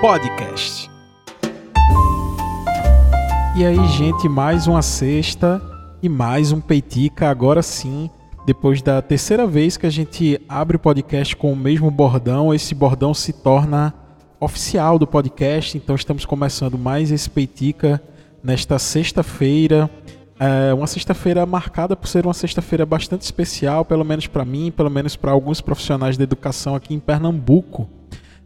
Podcast. E aí, gente, mais uma sexta e mais um Peitica, agora sim, depois da terceira vez que a gente abre o podcast com o mesmo bordão, esse bordão se torna oficial do podcast, então estamos começando mais esse Peitica nesta sexta-feira. É uma sexta-feira marcada por ser uma sexta-feira bastante especial, pelo menos para mim, pelo menos para alguns profissionais da educação aqui em Pernambuco.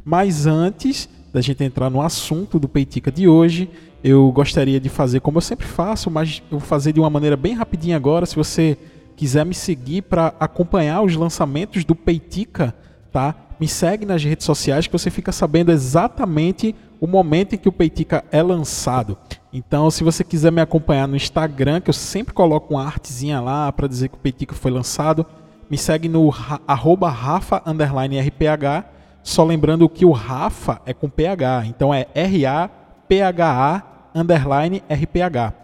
Mas antes da gente entrar no assunto do Peitica de hoje, eu gostaria de fazer como eu sempre faço, mas eu vou fazer de uma maneira bem rapidinha agora. Se você quiser me seguir para acompanhar os lançamentos do Peitica, tá? Me segue nas redes sociais que você fica sabendo exatamente o momento em que o Peitica é lançado. Então, se você quiser me acompanhar no Instagram, que eu sempre coloco uma artezinha lá para dizer que o Peitica foi lançado, me segue no arroba rafa_rph só lembrando que o Rafa é com PH, então é R-A-P-H-A underline R-P-H.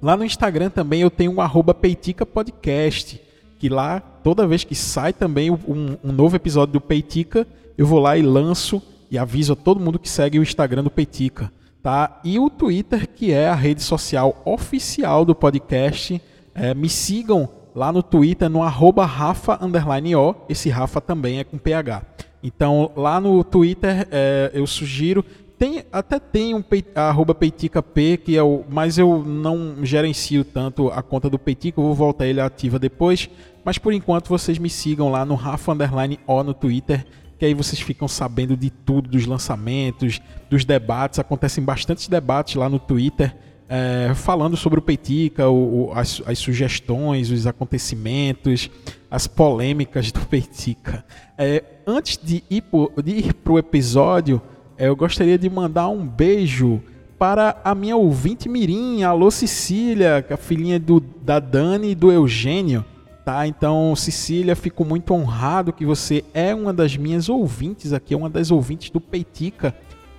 Lá no Instagram também eu tenho um arroba Peitica Podcast, que lá, toda vez que sai também um, um novo episódio do Peitica, eu vou lá e lanço e aviso a todo mundo que segue o Instagram do Peitica. Tá? E o Twitter, que é a rede social oficial do podcast. É, me sigam lá no Twitter, no arroba Rafa O. Esse Rafa também é com PH. Então, lá no Twitter, é, eu sugiro. Tem, até tem um arroba PeiticaP, que é o. Mas eu não gerencio tanto a conta do Peitica, eu vou voltar ele ativa depois. Mas por enquanto vocês me sigam lá no Rafa Underline O no Twitter, que aí vocês ficam sabendo de tudo, dos lançamentos, dos debates. Acontecem bastantes debates lá no Twitter. É, falando sobre o Peitica, o, o, as, as, sugestões, os acontecimentos, as polêmicas do Peitica. É, antes de ir para o episódio, é, eu gostaria de mandar um beijo para a minha ouvinte Mirim, alô Cecília, é a filhinha do, da Dani e do Eugênio. Tá? Então, Cecília, fico muito honrado que você é uma das minhas ouvintes aqui, é uma das ouvintes do Peitica.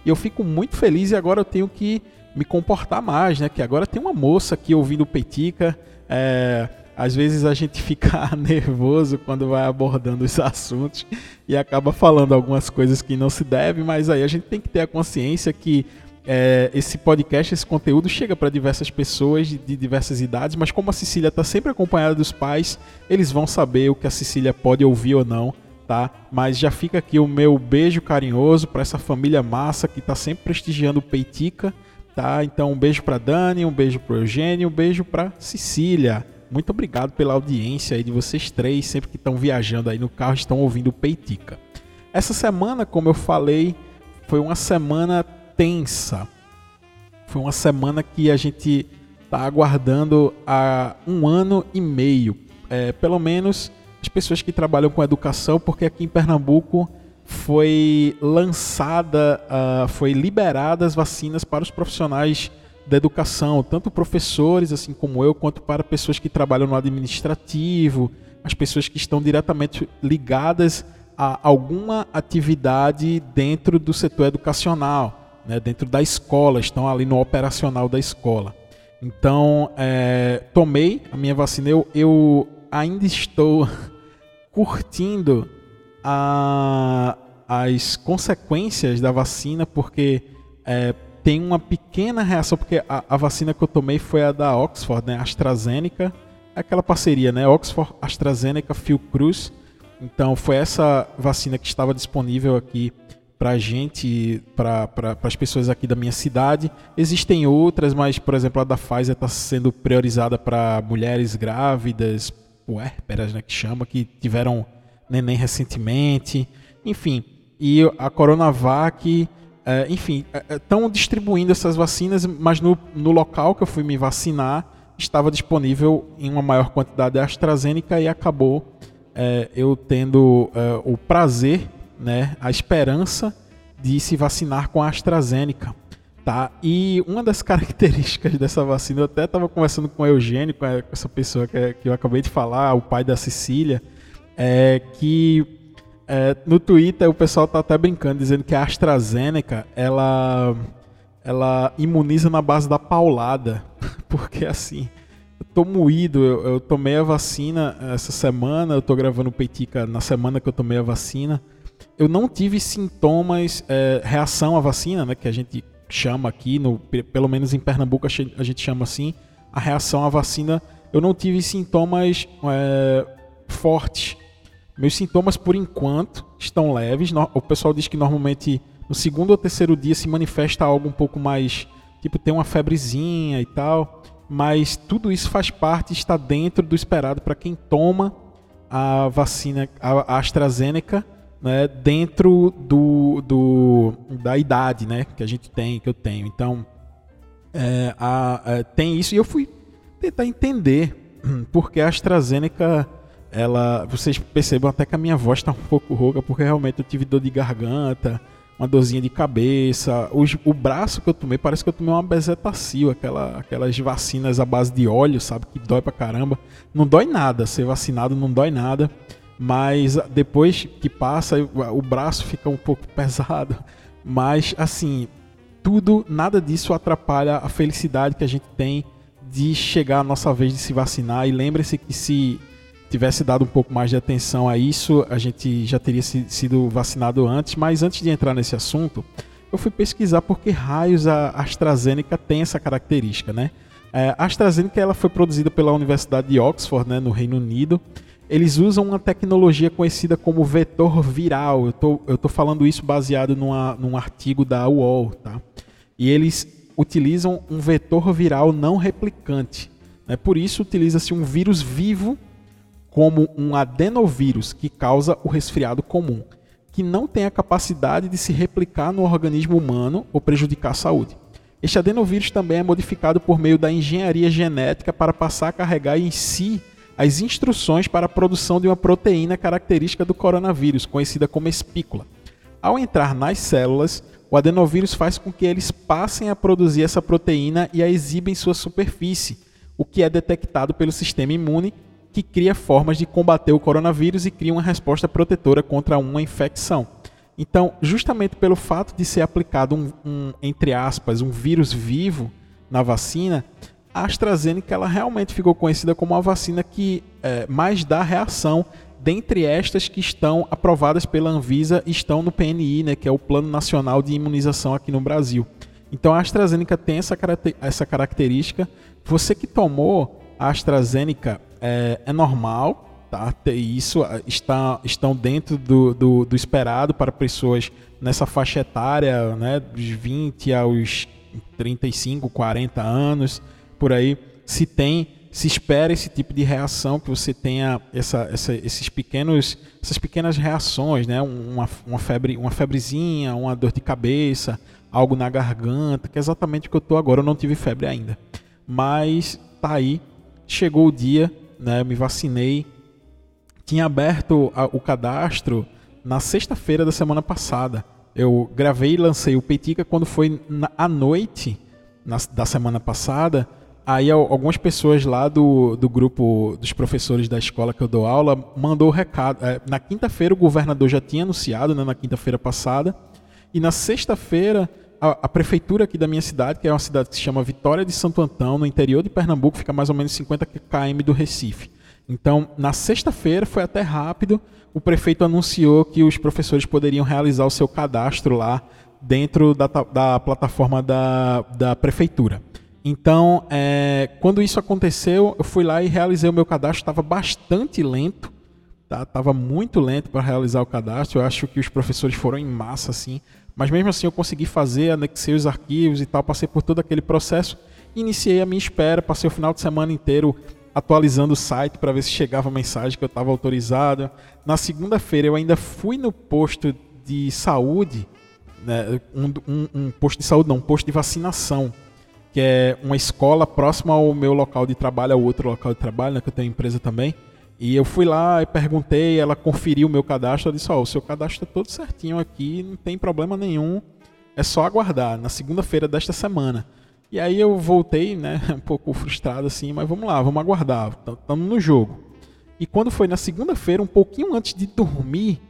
E eu fico muito feliz e agora eu tenho que me comportar mais, né? Que agora tem uma moça aqui ouvindo o Peitica. É, às vezes a gente fica nervoso quando vai abordando os assuntos e acaba falando algumas coisas que não se deve, mas aí a gente tem que ter a consciência que é, esse podcast, esse conteúdo chega para diversas pessoas de, diversas idades, mas como a Cecília está sempre acompanhada dos pais, eles vão saber o que a Cecília pode ouvir ou não, tá? Mas já fica aqui o meu beijo carinhoso para essa família massa que está sempre prestigiando o Peitica, tá? Então um beijo para Dani, um beijo para Eugênio, um beijo para Cecília. Muito obrigado pela audiência aí de vocês três, sempre que estão viajando aí no carro, estão ouvindo o Peitica. Essa semana, como eu falei, foi uma semana tensa. Foi uma semana que a gente está aguardando há um ano e meio. É, pelo menos as pessoas que trabalham com educação, porque aqui em Pernambuco foi lançada, uh, foi liberada as vacinas para os profissionais da educação, tanto professores, assim como eu, quanto para pessoas que trabalham no administrativo, as pessoas que estão diretamente ligadas a alguma atividade dentro do setor educacional, né, dentro da escola, estão ali no operacional da escola. Então, é, tomei a minha vacina, eu, eu ainda estou curtindo a, as consequências da vacina, porque é, tem uma pequena reação, porque a, a, vacina que eu tomei foi a da Oxford, né? AstraZeneca, aquela parceria, né? Oxford, AstraZeneca, Fiocruz. Então foi essa vacina que estava disponível aqui para gente, para pra, as pessoas aqui da minha cidade. Existem outras, mas por exemplo a da Pfizer está sendo priorizada para mulheres grávidas, puérperas, né, que chama, que tiveram neném recentemente, enfim. E a Coronavac é, enfim, estão é, é distribuindo essas vacinas, mas no, no local que eu fui me vacinar estava disponível em uma maior quantidade a AstraZeneca e acabou é, eu tendo é, o prazer, né, a esperança de se vacinar com a AstraZeneca. Tá? E uma das características dessa vacina, eu até estava conversando com o Eugênio, com essa pessoa que, que eu acabei de falar, o pai da Cecília, é que é, no Twitter o pessoal tá até brincando, dizendo que a AstraZeneca, ela, ela imuniza na base da paulada. Porque assim, eu tô moído, eu, eu, tomei a vacina essa semana, eu tô gravando o Peitica na semana que eu tomei a vacina. eu não tive sintomas, é, reação à vacina, né, que a gente chama aqui, no, pelo menos em Pernambuco a gente chama assim, a reação à vacina, eu não tive sintomas é, fortes. Meus sintomas, por enquanto, estão leves. O pessoal diz que normalmente no segundo ou terceiro dia se manifesta algo um pouco mais, tipo, tem uma febrezinha e tal. Mas tudo isso faz parte, está dentro do esperado para quem toma a vacina, a AstraZeneca, né, dentro do, do, da idade né, que a gente tem, que eu tenho. Então, é, a, é, tem isso e eu fui tentar entender porque a AstraZeneca, ela, vocês percebam até que a minha voz está um pouco rouca, porque realmente eu tive dor de garganta, uma dorzinha de cabeça, o, o braço que eu tomei, parece que eu tomei uma bezetacil, aquela, aquelas vacinas à base de óleo, sabe, que dói pra caramba. Não dói nada, ser vacinado não dói nada mas depois que passa o braço fica um pouco pesado, mas assim, tudo, nada disso atrapalha a felicidade que a gente tem de chegar a nossa vez de se vacinar e lembre-se que se tivesse dado um pouco mais de atenção a isso, a gente já teria sido vacinado antes, mas antes de entrar nesse assunto, eu fui pesquisar por que raios a AstraZeneca tem essa característica, né? É, a AstraZeneca ela foi produzida pela Universidade de Oxford, né, no Reino Unido, eles usam uma tecnologia conhecida como vetor viral. Eu tô, eu tô falando isso baseado numa, num artigo da UOL, tá? E eles utilizam um vetor viral não replicante. Né? Por isso, utiliza-se um vírus vivo como um adenovírus que causa o resfriado comum, que não tem a capacidade de se replicar no organismo humano ou prejudicar a saúde. Este adenovírus também é modificado por meio da engenharia genética para passar a carregar em si as instruções para a produção de uma proteína característica do coronavírus, conhecida como espícula. Ao entrar nas células, o adenovírus faz com que eles passem a produzir essa proteína e a exibem em sua superfície, o que é detectado pelo sistema imune, que cria formas de combater o coronavírus e cria uma resposta protetora contra uma infecção. Então, justamente pelo fato de ser aplicado um, um entre aspas, um vírus vivo na vacina, a AstraZeneca ela realmente ficou conhecida como a vacina que é, mais dá reação dentre estas que estão aprovadas pela Anvisa estão no PNI, né, que é o Plano Nacional de Imunização aqui no Brasil. Então a AstraZeneca tem essa, essa característica. Você que tomou a AstraZeneca é, é normal, tá? Isso está, estão dentro do, do, do, esperado para pessoas nessa faixa etária, né, dos 20 aos 35, 40 anos por aí se tem, se espera esse tipo de reação, que você tenha essa, essa, esses pequenos, essas pequenas reações, né? Uma, uma, febre, uma febrezinha, uma dor de cabeça, algo na garganta, que é exatamente o que eu estou agora. Eu não tive febre ainda, mas tá aí. Chegou o dia, né? Me vacinei. Tinha aberto a, o cadastro na sexta-feira da semana passada. Eu gravei e lancei o Petica quando foi na, à noite na, da semana passada. Aí algumas pessoas lá do, do grupo dos professores da escola que eu dou aula mandou o recado. É, na quinta-feira o governador já tinha anunciado, né, na quinta-feira passada, e na sexta-feira a, a, prefeitura aqui da minha cidade, que é uma cidade que se chama Vitória de Santo Antão, no interior de Pernambuco, fica mais ou menos 50 km do Recife. Então, na sexta-feira foi até rápido, o prefeito anunciou que os professores poderiam realizar o seu cadastro lá dentro da, da plataforma da, da prefeitura. Então, é, quando isso aconteceu, eu fui lá e realizei o meu cadastro. Estava bastante lento, tá? Tava muito lento para realizar o cadastro. Eu acho que os professores foram em massa, assim. Mas mesmo assim, eu consegui fazer, anexei os arquivos e tal. Passei por todo aquele processo. Iniciei a minha espera. Passei o final de semana inteiro atualizando o site para ver se chegava a mensagem que eu estava autorizado. Na segunda-feira, eu ainda fui no posto de saúde, né? um, um, um posto de saúde, não, um posto de vacinação que é uma escola próxima ao meu local de trabalho, ao outro local de trabalho, né, que eu tenho empresa também. E eu fui lá e perguntei, ela conferiu o meu cadastro, ela disse, ó, oh, o seu cadastro está todo certinho aqui, não tem problema nenhum, é só aguardar, na segunda-feira desta semana. E aí eu voltei, né, um pouco frustrado assim, mas vamos lá, vamos aguardar, estamos no jogo. E quando foi na segunda-feira, um pouquinho antes de dormir,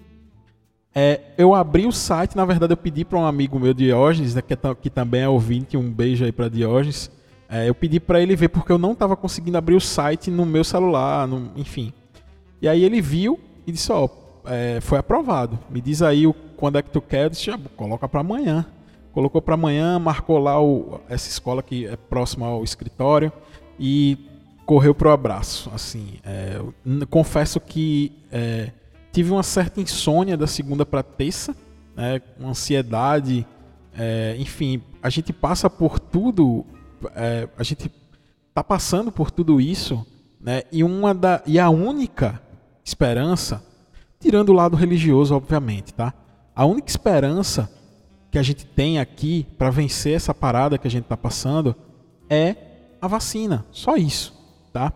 é, eu abri o site, na verdade eu pedi para um amigo meu, Diógenes, né, que, é, que, também é ouvinte, um beijo aí para Diógenes. É, eu pedi para ele ver porque eu não estava conseguindo abrir o site no meu celular, no, enfim. E aí ele viu e disse, ó, é, foi aprovado. Me diz aí o, quando é que tu quer, disse, já coloca para amanhã. Colocou para amanhã, marcou lá o, essa escola que é próxima ao escritório e correu pro abraço. Assim, é, confesso que é, tive uma certa insônia da segunda para terça, né, uma ansiedade, é, enfim, a gente passa por tudo, é, a gente está passando por tudo isso, né, e uma da e a única esperança, tirando o lado religioso, obviamente, tá? A única esperança que a gente tem aqui para vencer essa parada que a gente está passando é a vacina, só isso, tá?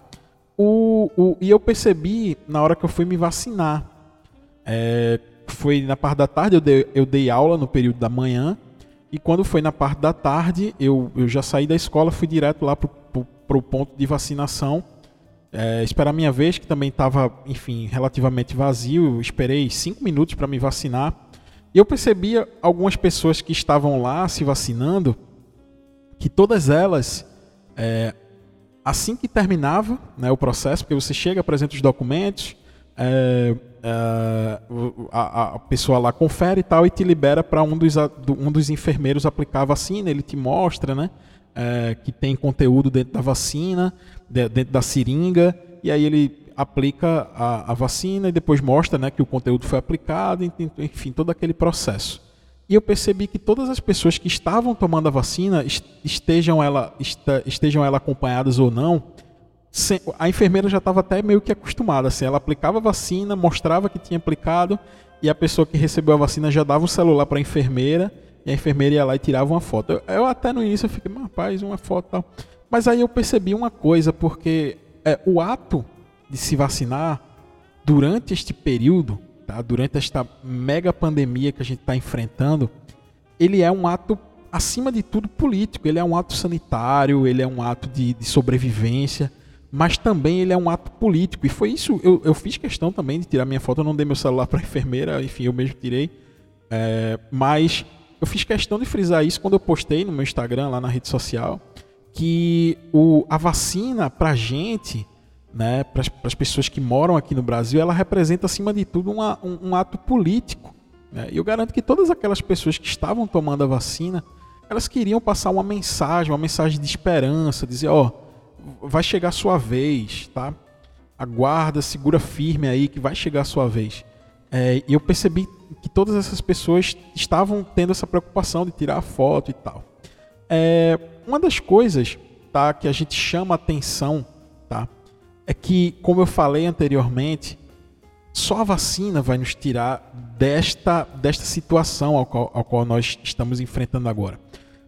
O, o, e eu percebi na hora que eu fui me vacinar, é, foi na parte da tarde, eu dei, eu dei aula no período da manhã, e quando foi na parte da tarde, eu, eu já saí da escola, fui direto lá para o ponto de vacinação, é, esperar minha vez, que também estava, enfim, relativamente vazio. Eu esperei cinco minutos para me vacinar. E eu percebia algumas pessoas que estavam lá se vacinando, que todas elas, é, assim que terminava né, o processo, porque você chega, apresenta os documentos, é, é, a, a, pessoa lá confere e tal e te libera para um dos, um dos enfermeiros aplicar a vacina, ele te mostra né, é, que tem conteúdo dentro da vacina, dentro da seringa, e aí ele aplica a, a, vacina e depois mostra né, que o conteúdo foi aplicado, enfim, todo aquele processo. E eu percebi que todas as pessoas que estavam tomando a vacina, estejam ela, estejam ela acompanhadas ou não, a enfermeira já estava até meio que acostumada. Assim, ela aplicava a vacina, mostrava que tinha aplicado, e a pessoa que recebeu a vacina já dava o celular para a enfermeira, e a enfermeira ia lá e tirava uma foto. Eu, eu até no início eu fiquei, rapaz, uma foto tal. Mas aí eu percebi uma coisa, porque é, o ato de se vacinar durante este período, tá? durante esta mega pandemia que a gente está enfrentando, ele é um ato, acima de tudo, político. Ele é um ato sanitário, ele é um ato de, de sobrevivência mas também ele é um ato político. E foi isso, eu, eu fiz questão também de tirar minha foto, eu não dei meu celular para a enfermeira, enfim, eu mesmo tirei. É, mas eu fiz questão de frisar isso quando eu postei no meu Instagram, lá na rede social, que o, a vacina para gente, né, para as pessoas que moram aqui no Brasil, ela representa, acima de tudo, uma, um, um, ato político. Né? E eu garanto que todas aquelas pessoas que estavam tomando a vacina, elas queriam passar uma mensagem, uma mensagem de esperança, dizer, ó, oh, vai chegar a sua vez, tá? Aguarda, segura firme aí que vai chegar a sua vez. É, e eu percebi que todas essas pessoas estavam tendo essa preocupação de tirar a foto e tal. É, uma das coisas tá, que a gente chama atenção tá, é que, como eu falei anteriormente, só a vacina vai nos tirar desta, desta situação ao qual, ao qual nós estamos enfrentando agora.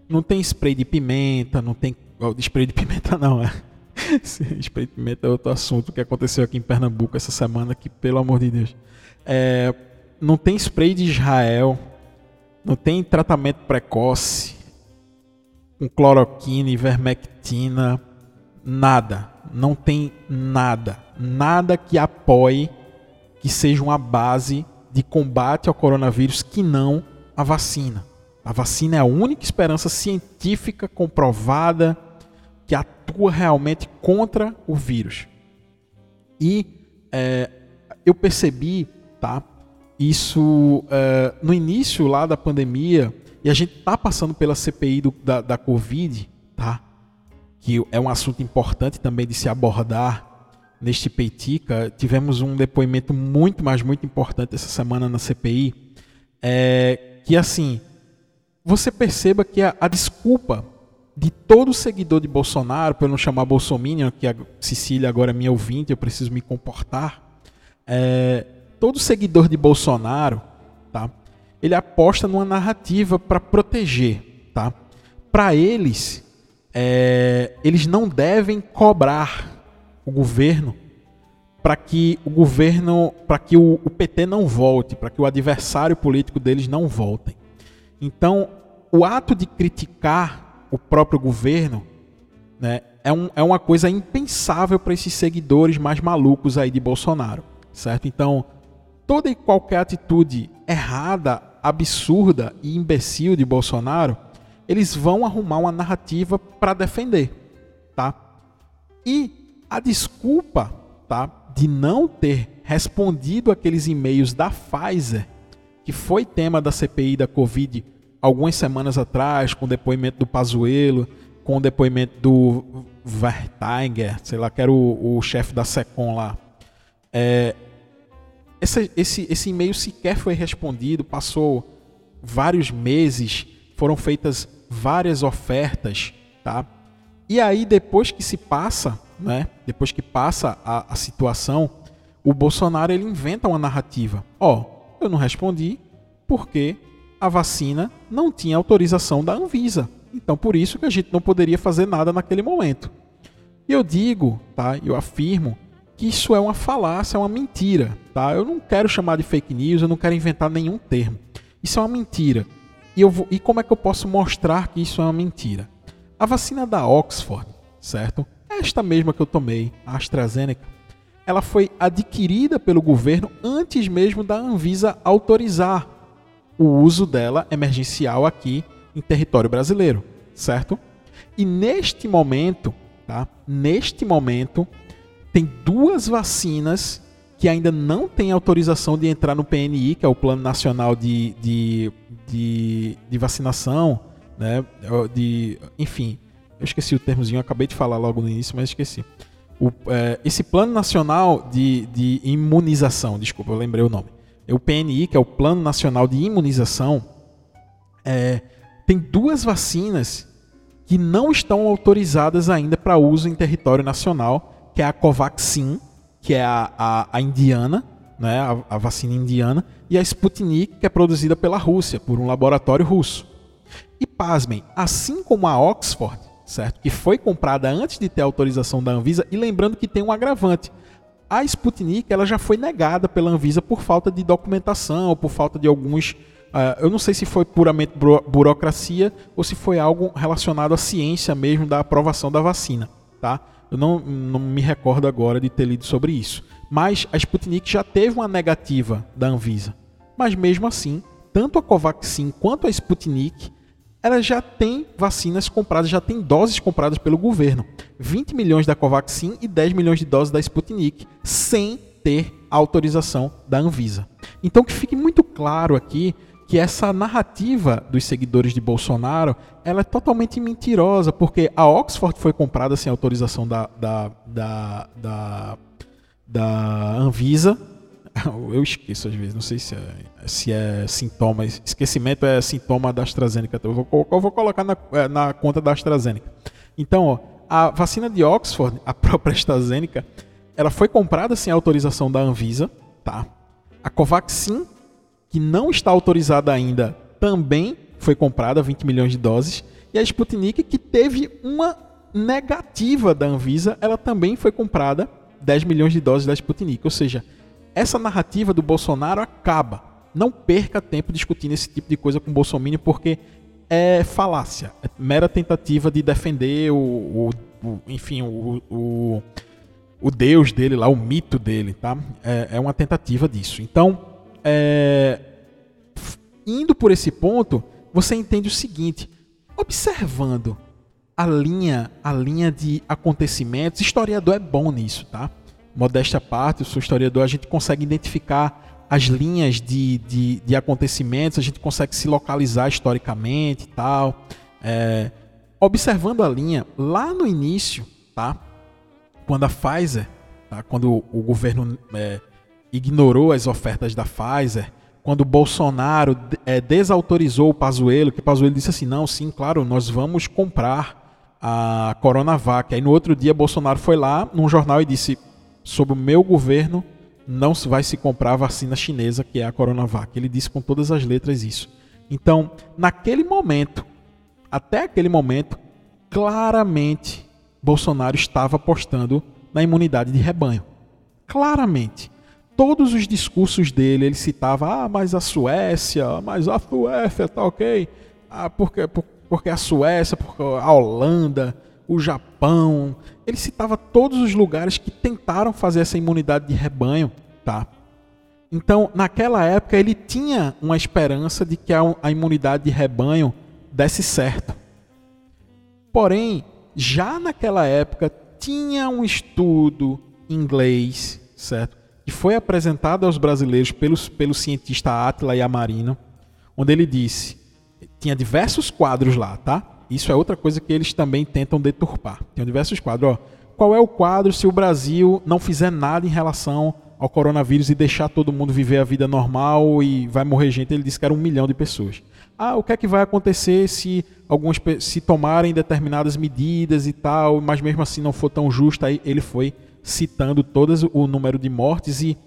Não tem spray de pimenta, não tem Oh, spray de pimenta não, é. spray de pimenta é outro assunto que aconteceu aqui em Pernambuco essa semana, que pelo amor de Deus. É, não tem spray de Israel, não tem tratamento precoce, com cloroquina, ivermectina, nada. Não tem nada. Nada que apoie que seja uma base de combate ao coronavírus que não a vacina. A vacina é a única esperança científica comprovada que atua realmente contra o vírus. E é, eu percebi, tá? Isso é, no início lá da pandemia, e a gente tá passando pela CPI do, da, da Covid, tá? Que é um assunto importante também de se abordar neste Peitica. Tivemos um depoimento muito, mas muito importante essa semana na CPI. É, que assim, você perceba que a, a desculpa de todo seguidor de Bolsonaro, para não chamar Bolsominion, que a Cecília agora é minha ouvinte, eu preciso me comportar. É, todo seguidor de Bolsonaro, tá? Ele aposta numa narrativa para proteger, tá? Para eles, é, eles não devem cobrar o governo para que o governo, para que o, o PT não volte, para que o adversário político deles não voltem. Então, o ato de criticar o próprio governo, né, é, um, é uma coisa impensável para esses seguidores mais malucos aí de Bolsonaro, certo? Então, toda e qualquer atitude errada, absurda e imbecil de Bolsonaro, eles vão arrumar uma narrativa para defender, tá? E a desculpa, tá, de não ter respondido aqueles e-mails da Pfizer, que foi tema da CPI da Covid algumas semanas atrás, com o depoimento do Pazuello, com o depoimento do Vertinger, sei lá, que era o, o chefe da SECOM lá. É, esse, esse, esse e-mail sequer foi respondido, passou vários meses, foram feitas várias ofertas, tá? E aí, depois que se passa, né, depois que passa a, a situação, o Bolsonaro ele inventa uma narrativa. Ó, oh, eu não respondi porque a vacina não tinha autorização da Anvisa. Então, por isso que a gente não poderia fazer nada naquele momento. E eu digo, tá? Eu afirmo que isso é uma falácia, é uma mentira, tá? Eu não quero chamar de fake news, eu não quero inventar nenhum termo. Isso é uma mentira. E, eu vou, e como é que eu posso mostrar que isso é uma mentira? A vacina da Oxford, certo? Esta mesma que eu tomei, a AstraZeneca, ela foi adquirida pelo governo antes mesmo da Anvisa autorizar o uso dela emergencial aqui em território brasileiro, certo? E neste momento, tá? Neste momento, tem duas vacinas que ainda não têm autorização de entrar no PNI, que é o Plano Nacional de, de, de, de Vacinação, né? De, enfim, eu esqueci o termozinho, acabei de falar logo no início, mas esqueci. O, é, esse Plano Nacional de, de Imunização, desculpa, eu lembrei o nome. É o PNI, que é o Plano Nacional de Imunização, é, tem duas vacinas que não estão autorizadas ainda para uso em território nacional, que é a Covaxin, que é a, a, a indiana, né, a, a, vacina indiana, e a Sputnik, que é produzida pela Rússia, por um laboratório russo. E pasmem, assim como a Oxford, certo, que foi comprada antes de ter autorização da Anvisa, e lembrando que tem um agravante. A Sputnik ela já foi negada pela Anvisa por falta de documentação, ou por falta de alguns Uh, eu não sei se foi puramente burocracia ou se foi algo relacionado à ciência mesmo da aprovação da vacina, tá? Eu não, não me recordo agora de ter lido sobre isso. Mas a Sputnik já teve uma negativa da Anvisa. Mas mesmo assim, tanto a Covaxin quanto a Sputnik, ela já tem vacinas compradas, já tem doses compradas pelo governo. 20 milhões da Covaxin e 10 milhões de doses da Sputnik, sem ter autorização da Anvisa. Então que fique muito claro aqui que essa narrativa dos seguidores de Bolsonaro ela é totalmente mentirosa, porque a Oxford foi comprada sem autorização da, da, da, da, da Anvisa. Eu esqueço às vezes, não sei se é, se é sintoma. Esquecimento é sintoma da AstraZeneca. Eu vou, eu vou colocar na, é, na conta da AstraZeneca. Então, ó, a vacina de Oxford, a própria AstraZeneca, ela foi comprada sem autorização da Anvisa, tá? A Covaxin que não está autorizada ainda, também foi comprada 20 milhões de doses. E a Sputnik, que teve uma negativa da Anvisa, ela também foi comprada 10 milhões de doses da Sputnik. Ou seja, essa narrativa do Bolsonaro acaba. Não perca tempo discutindo esse tipo de coisa com o Bolsonaro, porque é falácia, é mera tentativa de defender o, o, o enfim, o, o, o, Deus dele lá, o mito dele, tá? É, é uma tentativa disso. Então, é, indo por esse ponto, você entende o seguinte: observando a linha, a linha de acontecimentos, historiador é bom nisso, tá? Modéstia à parte, eu sou historiador, a gente consegue identificar as linhas de, de, de acontecimentos, a gente consegue se localizar historicamente e tal. É, observando a linha, lá no início, tá? Quando a Pfizer, tá? quando o, o governo é, ignorou as ofertas da Pfizer, quando o Bolsonaro é, desautorizou o Pazuello, que o Pazuello disse assim, não, sim, claro, nós vamos comprar a Coronavac. Aí no outro dia Bolsonaro foi lá num jornal e disse, sob o meu governo não vai se comprar a vacina chinesa, que é a Coronavac. Ele disse com todas as letras isso. Então, naquele momento, até aquele momento, claramente Bolsonaro estava apostando na imunidade de rebanho. Claramente todos os discursos dele, ele citava, ah, mas a Suécia, mas a Suécia tá ok, ah, porque, porque a Suécia, porque a Holanda, o Japão, ele citava todos os lugares que tentaram fazer essa imunidade de rebanho, tá? Então, naquela época, ele tinha uma esperança de que a, imunidade de rebanho desse certo. Porém, já naquela época, tinha um estudo inglês certo? Que foi apresentado aos brasileiros pelos, pelo cientista Atila Yamarino, onde ele disse, tinha diversos quadros lá, tá? Isso é outra coisa que eles também tentam deturpar. Tem diversos quadros, ó. Qual é o quadro se o Brasil não fizer nada em relação ao coronavírus e deixar todo mundo viver a vida normal e vai morrer gente. Ele disse que era um milhão de pessoas. Ah, o que é que vai acontecer se alguns se tomarem determinadas medidas e tal, mas mesmo assim não for tão justo? Aí ele foi citando todos o número de mortes e,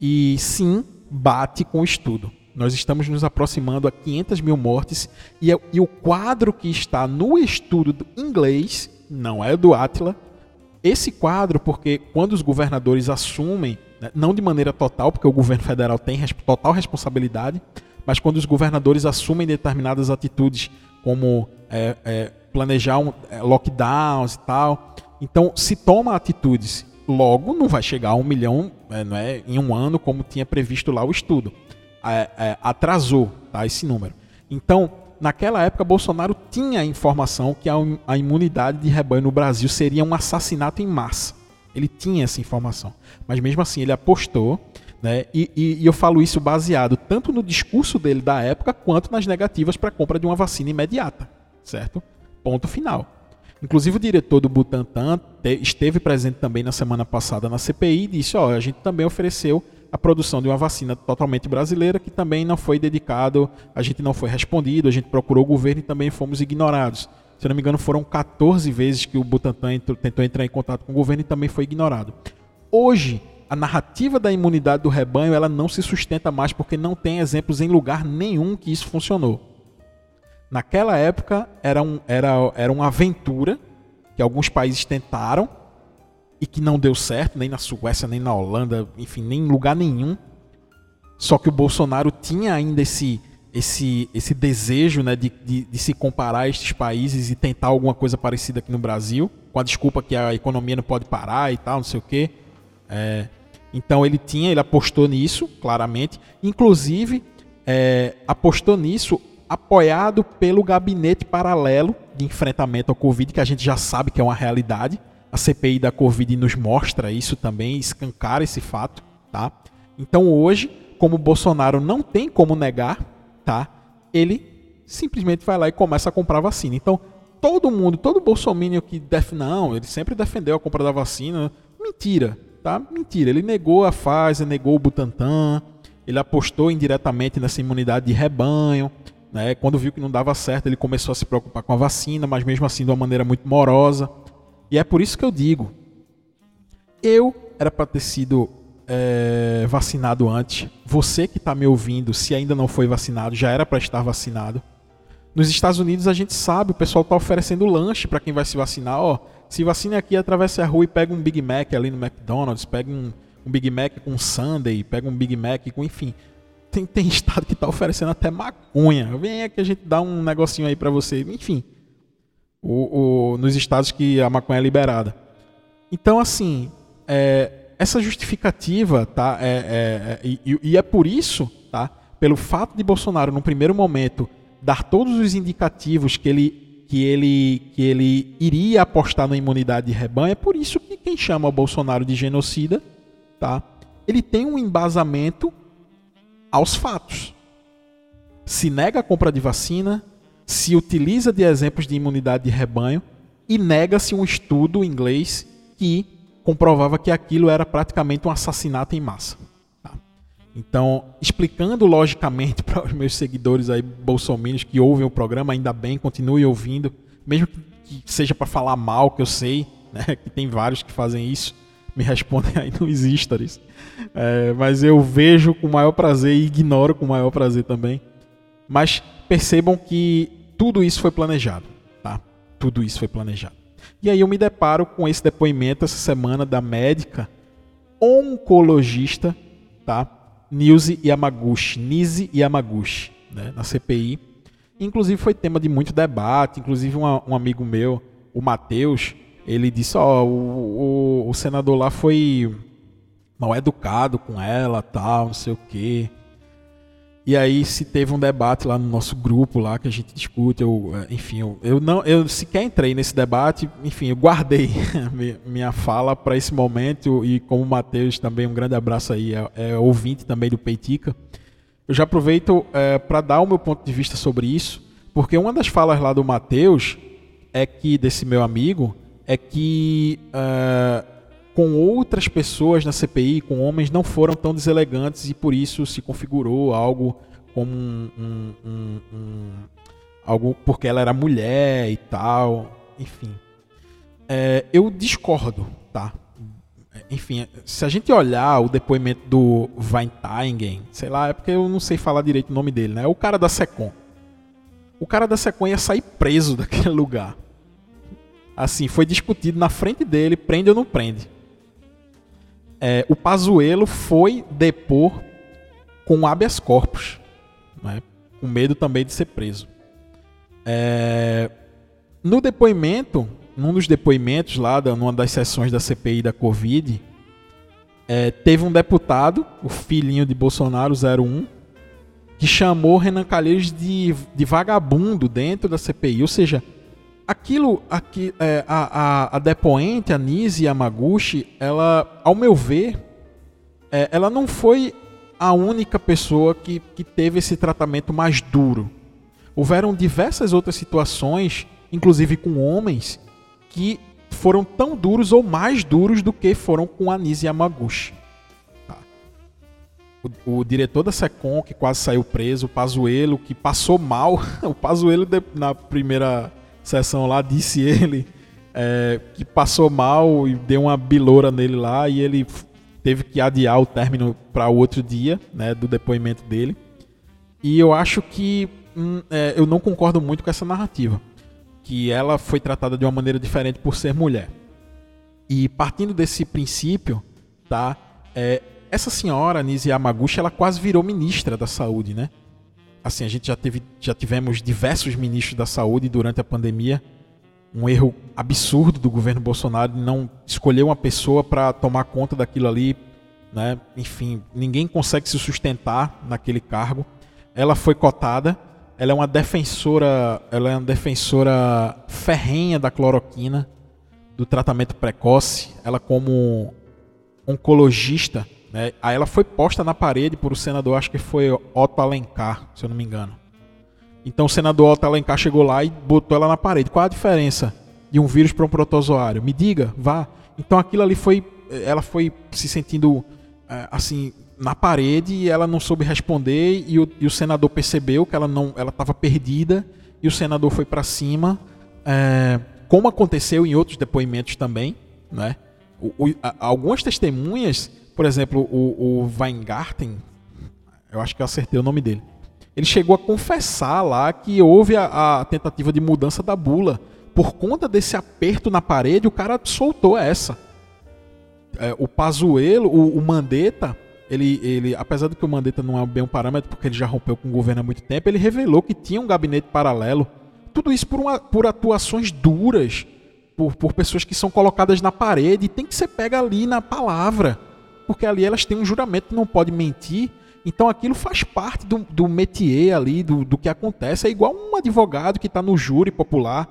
e sim bate com o estudo. Nós estamos nos aproximando a 500 mil mortes e, e o quadro que está no estudo do inglês não é do Atila. Esse quadro, porque quando os governadores assumem né? não de maneira total, porque o governo federal tem total responsabilidade, mas quando os governadores assumem determinadas atitudes, como é, é, planejar um, é, lockdowns e tal, então se toma atitudes. Logo, não vai chegar a um milhão é, não é, em um ano, como tinha previsto lá o estudo. É, é, atrasou tá, esse número. Então, naquela época, Bolsonaro tinha a informação que a, imunidade de rebanho no Brasil seria um assassinato em massa. Ele tinha essa informação. Mas mesmo assim, ele apostou. Né? E, e, e eu falo isso baseado tanto no discurso dele da época, quanto nas negativas para a compra de uma vacina imediata. Certo? Ponto final. Inclusive o diretor do Butantan esteve presente também na semana passada na CPI e disse: ó, a gente também ofereceu a produção de uma vacina totalmente brasileira que também não foi dedicado, a gente não foi respondido, a gente procurou o governo e também fomos ignorados. Se não me engano, foram 14 vezes que o Butantan tentou entrar em contato com o governo e também foi ignorado. Hoje, a narrativa da imunidade do rebanho ela não se sustenta mais porque não tem exemplos em lugar nenhum que isso funcionou. Naquela época era, um, era, era uma aventura que alguns países tentaram e que não deu certo, nem na Suécia, nem na Holanda, enfim, nem em lugar nenhum. Só que o Bolsonaro tinha ainda esse, esse, esse desejo né, de, de, de, se comparar a estes países e tentar alguma coisa parecida aqui no Brasil, com a desculpa que a economia não pode parar e tal, não sei o quê. É, então ele tinha, ele apostou nisso, claramente. Inclusive, é, apostou nisso apoiado pelo gabinete paralelo de enfrentamento ao Covid, que a gente já sabe que é uma realidade. A CPI da Covid nos mostra isso também, escancara esse fato. Tá? Então hoje, como Bolsonaro não tem como negar tá? Ele simplesmente vai lá e começa a comprar vacina. Então, todo mundo, todo bolsominion que def... não, ele sempre defendeu a compra da vacina, mentira, tá? Mentira. Ele negou a Pfizer, negou o Butantan, ele apostou indiretamente nessa imunidade de rebanho, né? Quando viu que não dava certo, ele começou a se preocupar com a vacina, mas mesmo assim de uma maneira muito morosa. E é por isso que eu digo, eu era para ter sido é, vacinado antes. Você que está me ouvindo, se ainda não foi vacinado, já era para estar vacinado. Nos Estados Unidos a gente sabe, o pessoal está oferecendo lanche para quem vai se vacinar. Ó, se vacine aqui, atravesse a rua e pega um Big Mac ali no McDonald's, pega um, um Big Mac com Sunday, pega um Big Mac com, enfim. Tem, tem estado que está oferecendo até maconha. Vem aqui a gente dá um negocinho aí para você. Enfim, o, o, nos estados que a maconha é liberada. Então, assim, é, essa justificativa, tá? É, é, é, e, e, é por isso, tá? Pelo fato de Bolsonaro, no primeiro momento, dar todos os indicativos que ele, que ele, que ele iria apostar na imunidade de rebanho, é por isso que quem chama Bolsonaro de genocida, tá? Ele tem um embasamento aos fatos. Se nega a compra de vacina, se utiliza de exemplos de imunidade de rebanho e nega-se um estudo inglês que comprovava que aquilo era praticamente um assassinato em massa. Tá? Então, explicando logicamente para os meus seguidores aí bolsominions que ouvem o programa, ainda bem, continue ouvindo, mesmo que seja para falar mal, que eu sei, né, que tem vários que fazem isso, me respondem aí no Stories. É, mas eu vejo com o maior prazer e ignoro com o maior prazer também. Mas percebam que tudo isso foi planejado, tá? Tudo isso foi planejado. E aí eu me deparo com esse depoimento essa semana da médica oncologista, tá? Nilce Yamaguchi, Nise Yamaguchi, né? na CPI. Inclusive foi tema de muito debate, inclusive um, um amigo meu, o Matheus, ele disse, ó, oh, o, o, o senador lá foi mal educado com ela, tal, não sei o quê. E aí se teve um debate lá no nosso grupo lá que a gente discute, eu, é, enfim, eu, eu não, eu sequer entrei nesse debate, enfim, eu guardei minha fala para esse momento e como o Matheus também um grande abraço aí, é, é ouvinte também do Peitica. Eu já aproveito é, para dar o meu ponto de vista sobre isso, porque uma das falas lá do Matheus é que desse meu amigo é que é, com outras pessoas na CPI, com homens, não foram tão deselegantes e por isso se configurou algo como um, um, um, um algo porque ela era mulher e tal, enfim. É, eu discordo, tá? Enfim, se a gente olhar o depoimento do Weinstein, sei lá, é porque eu não sei falar direito o nome dele, né? O cara da Secom. O cara da Secom ia sair preso daquele lugar. Assim, foi discutido na frente dele, prende ou não prende é, o Pazuello foi depor com habeas corpus, né, com medo também de ser preso. É, no depoimento, num dos depoimentos lá, numa das sessões da CPI da Covid, é, teve um deputado, o filhinho de Bolsonaro 01, que chamou Renan Calheiros de, de vagabundo dentro da CPI. Ou seja, aquilo, aqui, é, a, a, a depoente, a Nise Yamaguchi, ela, ao meu ver, é, ela não foi a única pessoa que, que teve esse tratamento mais duro. Houveram diversas outras situações, inclusive com homens, que foram tão duros ou mais duros do que foram com a Nise Yamaguchi. Tá. O, o, diretor da Secom, que quase saiu preso, o Pazuello, que passou mal. o Pazuello, na primeira sessão lá, disse ele é, que passou mal e deu uma biloura nele lá e ele teve que adiar o término para outro dia né, do depoimento dele. E eu acho que hum, é, eu não concordo muito com essa narrativa, que ela foi tratada de uma maneira diferente por ser mulher. E partindo desse princípio, tá, é, essa senhora, Nise Yamaguchi, ela quase virou ministra da saúde, né? Assim, a gente já, teve, já tivemos diversos ministros da saúde durante a pandemia. Um erro absurdo do governo Bolsonaro não escolher uma pessoa para tomar conta daquilo ali. Né? Enfim, ninguém consegue se sustentar naquele cargo. Ela foi cotada. Ela é uma defensora, ela é uma defensora ferrenha da cloroquina, do tratamento precoce. Ela como oncologista, né? Aí ela foi posta na parede por o senador, acho que foi Otto Alencar, se eu não me engano. Então o senador Otto Alencar chegou lá e botou ela na parede. Qual a diferença de um vírus para um protozoário? Me diga, vá. Então aquilo ali foi, ela foi se sentindo é, assim na parede e ela não soube responder e o, e o senador percebeu que ela não, ela estava perdida e o senador foi para cima, é, como aconteceu em outros depoimentos também, né? O, o, a, algumas testemunhas por exemplo, o, o Weingarten, eu acho que eu acertei o nome dele. Ele chegou a confessar lá que houve a, a tentativa de mudança da bula. Por conta desse aperto na parede, o cara soltou essa. É, o Pazuello, o, o Mandetta, ele, ele, apesar de que o Mandetta não é bem um parâmetro, porque ele já rompeu com o governo há muito tempo, ele revelou que tinha um gabinete paralelo. Tudo isso por, uma, por atuações duras, por, por pessoas que são colocadas na parede, e tem que ser pega ali na palavra porque ali elas têm um juramento não pode mentir. Então aquilo faz parte do, do métier ali, do, do que acontece. É igual um advogado que está no júri popular,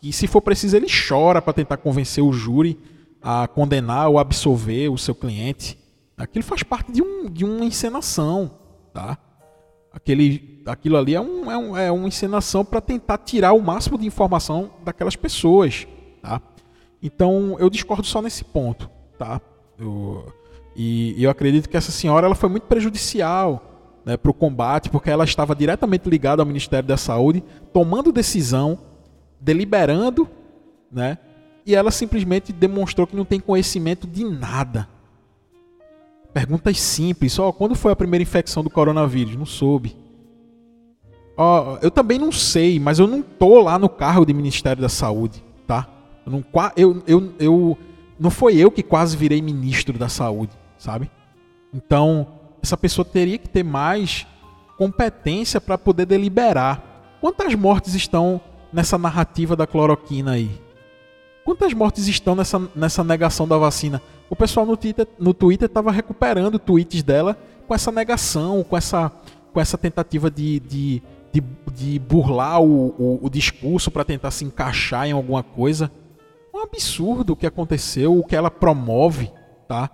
que se for preciso ele chora para tentar convencer o júri a condenar ou absolver o seu cliente. Aquilo faz parte de, um, de uma encenação, tá? Aquele, aquilo ali é, um, é, um, é uma encenação para tentar tirar o máximo de informação daquelas pessoas, tá? Então eu discordo só nesse ponto, tá? Eu, e, eu acredito que essa senhora ela foi muito prejudicial né, para o combate, porque ela estava diretamente ligada ao Ministério da Saúde, tomando decisão, deliberando, né, e ela simplesmente demonstrou que não tem conhecimento de nada. Perguntas simples, só quando foi a primeira infecção do coronavírus? Não soube. Ó, eu também não sei, mas eu não tô lá no cargo do Ministério da Saúde, tá? Eu não, eu, eu, eu, não foi eu que quase virei ministro da Saúde sabe? Então, essa pessoa teria que ter mais competência para poder deliberar. Quantas mortes estão nessa narrativa da cloroquina aí? Quantas mortes estão nessa, nessa negação da vacina? O pessoal no Twitter no Twitter estava recuperando tweets dela com essa negação, com essa com essa tentativa de, de, de, de burlar o, o, o discurso para tentar se encaixar em alguma coisa. Um absurdo o que aconteceu, o que ela promove, tá?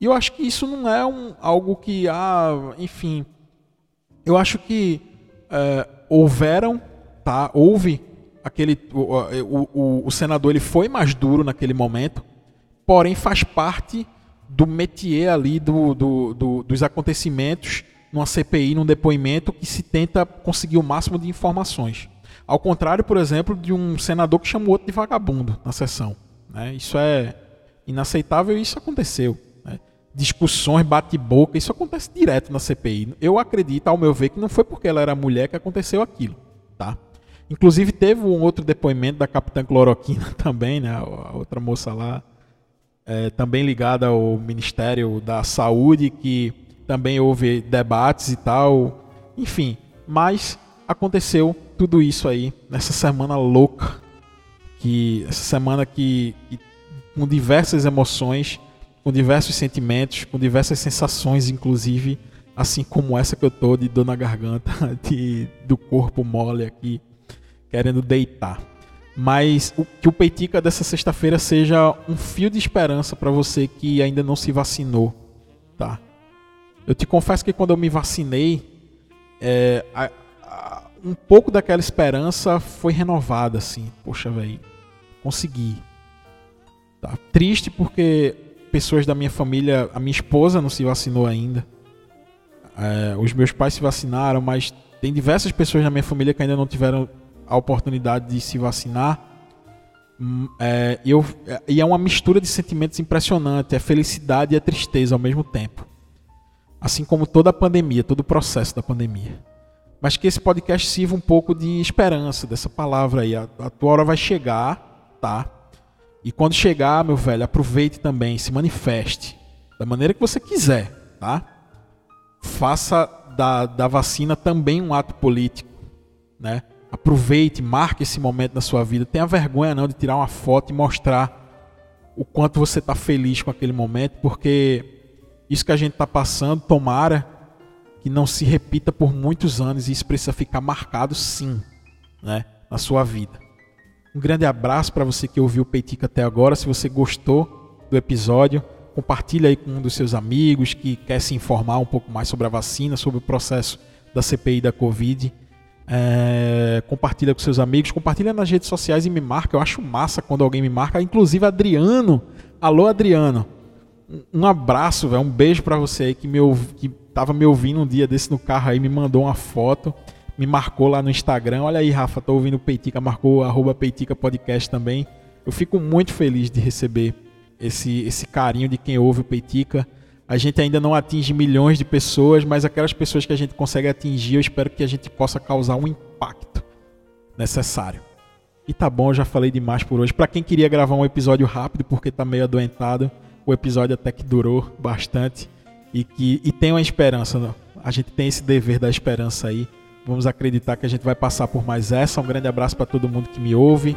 E eu acho que isso não é um, algo que, ah, enfim, eu acho que é, houveram, tá? Houve aquele, o, o, o, senador ele foi mais duro naquele momento, porém faz parte do métier ali do, do, do, dos acontecimentos numa CPI, num depoimento que se tenta conseguir o máximo de informações. Ao contrário, por exemplo, de um senador que chamou outro de vagabundo na sessão. Né? Isso é inaceitável e isso aconteceu. Discussões, bate-boca, isso acontece direto na CPI. Eu acredito, ao meu ver, que não foi porque ela era mulher que aconteceu aquilo. Tá? Inclusive teve um outro depoimento da capitã Cloroquina também, né? a outra moça lá, é, também ligada ao Ministério da Saúde, que também houve debates e tal, enfim. Mas aconteceu tudo isso aí nessa semana louca, que essa semana que, que com diversas emoções, com diversos sentimentos, com diversas sensações, inclusive, assim como essa que eu tô de dor na garganta, de, do corpo mole aqui, querendo deitar. Mas o, que o Peitica dessa sexta-feira seja um fio de esperança para você que ainda não se vacinou, tá? Eu te confesso que quando eu me vacinei, é, a, a, um pouco daquela esperança foi renovada, assim. Poxa, velho, consegui. Tá triste porque pessoas da minha família, a minha esposa não se vacinou ainda. É, os meus pais se vacinaram, mas tem diversas pessoas na minha família que ainda não tiveram a oportunidade de se vacinar. Hum, é, eu, e é uma mistura de sentimentos impressionante, é felicidade e é tristeza ao mesmo tempo. Assim como toda a pandemia, todo o processo da pandemia. Mas que esse podcast sirva um pouco de esperança dessa palavra aí. A, a tua hora vai chegar, tá? E quando chegar, meu velho, aproveite também, se manifeste da maneira que você quiser, tá? Faça da, da vacina também um ato político, né? Aproveite, marque esse momento na sua vida. Tenha vergonha não de tirar uma foto e mostrar o quanto você está feliz com aquele momento, porque isso que a gente está passando, tomara que não se repita por muitos anos e isso precisa ficar marcado sim, né, na sua vida. Um grande abraço para você que ouviu o Peitica até agora. Se você gostou do episódio, compartilhe aí com um dos seus amigos que quer se informar um pouco mais sobre a vacina, sobre o processo da CPI da Covid. É, compartilha com seus amigos, compartilha nas redes sociais e me marca. Eu acho massa quando alguém me marca. Inclusive Adriano. Alô, Adriano um abraço, velho, um beijo para você aí que me que tava me ouvindo um dia desse no carro aí, me mandou uma foto, me marcou lá no Instagram. Olha aí, Rafa, tô ouvindo o Peitica, marcou arroba Peitica Podcast também. Eu fico muito feliz de receber esse, esse carinho de quem ouve o Peitica. A gente ainda não atinge milhões de pessoas, mas aquelas pessoas que a gente consegue atingir, eu espero que a gente possa causar um impacto necessário. E tá bom, já falei demais por hoje. Para quem queria gravar um episódio rápido porque tá meio adoentado, o episódio até que durou bastante e que e tem uma esperança. Não? A gente tem esse dever da esperança aí. Vamos acreditar que a gente vai passar por mais essa. Um grande abraço para todo mundo que me ouve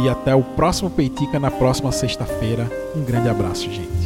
e até o próximo Peitica na próxima sexta-feira. Um grande abraço, gente.